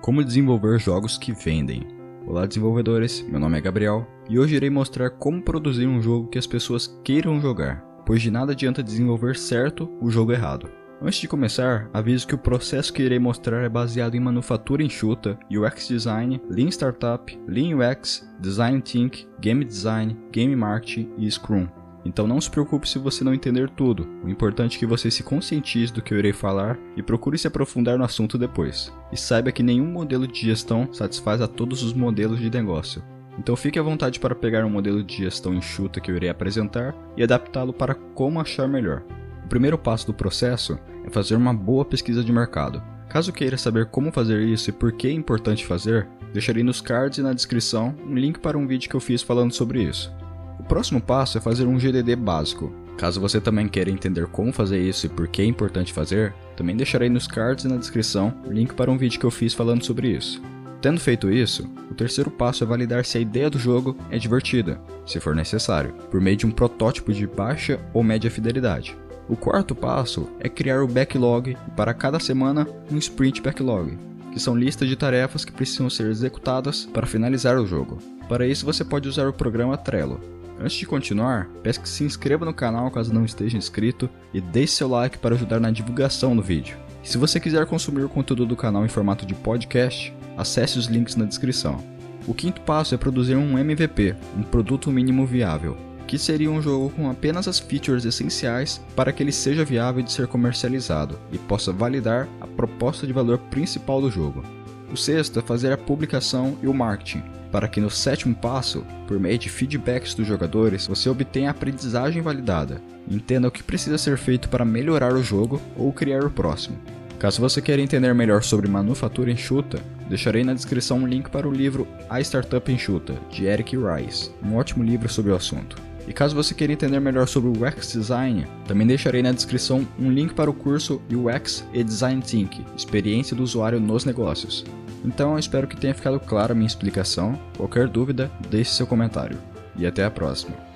Como desenvolver jogos que vendem. Olá desenvolvedores, meu nome é Gabriel e hoje irei mostrar como produzir um jogo que as pessoas queiram jogar, pois de nada adianta desenvolver certo o jogo errado. Antes de começar, aviso que o processo que irei mostrar é baseado em manufatura enxuta, UX Design, Lean Startup, Lean UX, Design Think, Game Design, Game Marketing e Scrum. Então não se preocupe se você não entender tudo. O importante é que você se conscientize do que eu irei falar e procure se aprofundar no assunto depois. E saiba que nenhum modelo de gestão satisfaz a todos os modelos de negócio. Então fique à vontade para pegar um modelo de gestão enxuta que eu irei apresentar e adaptá-lo para como achar melhor. O primeiro passo do processo é fazer uma boa pesquisa de mercado. Caso queira saber como fazer isso e por que é importante fazer, deixarei nos cards e na descrição um link para um vídeo que eu fiz falando sobre isso. O próximo passo é fazer um GDD básico. Caso você também queira entender como fazer isso e por que é importante fazer, também deixarei nos cards e na descrição o link para um vídeo que eu fiz falando sobre isso. Tendo feito isso, o terceiro passo é validar se a ideia do jogo é divertida, se for necessário, por meio de um protótipo de baixa ou média fidelidade. O quarto passo é criar o backlog e para cada semana um sprint backlog, que são listas de tarefas que precisam ser executadas para finalizar o jogo. Para isso você pode usar o programa Trello, Antes de continuar, peço que se inscreva no canal caso não esteja inscrito e deixe seu like para ajudar na divulgação do vídeo. E se você quiser consumir o conteúdo do canal em formato de podcast, acesse os links na descrição. O quinto passo é produzir um MVP, um produto mínimo viável, que seria um jogo com apenas as features essenciais para que ele seja viável de ser comercializado e possa validar a proposta de valor principal do jogo. O sexto é fazer a publicação e o marketing, para que no sétimo passo, por meio de feedbacks dos jogadores, você obtenha a aprendizagem validada. Entenda o que precisa ser feito para melhorar o jogo ou criar o próximo. Caso você queira entender melhor sobre manufatura enxuta, deixarei na descrição um link para o livro A Startup Enxuta, de Eric Rice, um ótimo livro sobre o assunto. E caso você queira entender melhor sobre o UX Design, também deixarei na descrição um link para o curso UX e Design Think, experiência do usuário nos negócios. Então eu espero que tenha ficado clara a minha explicação. Qualquer dúvida, deixe seu comentário. E até a próxima.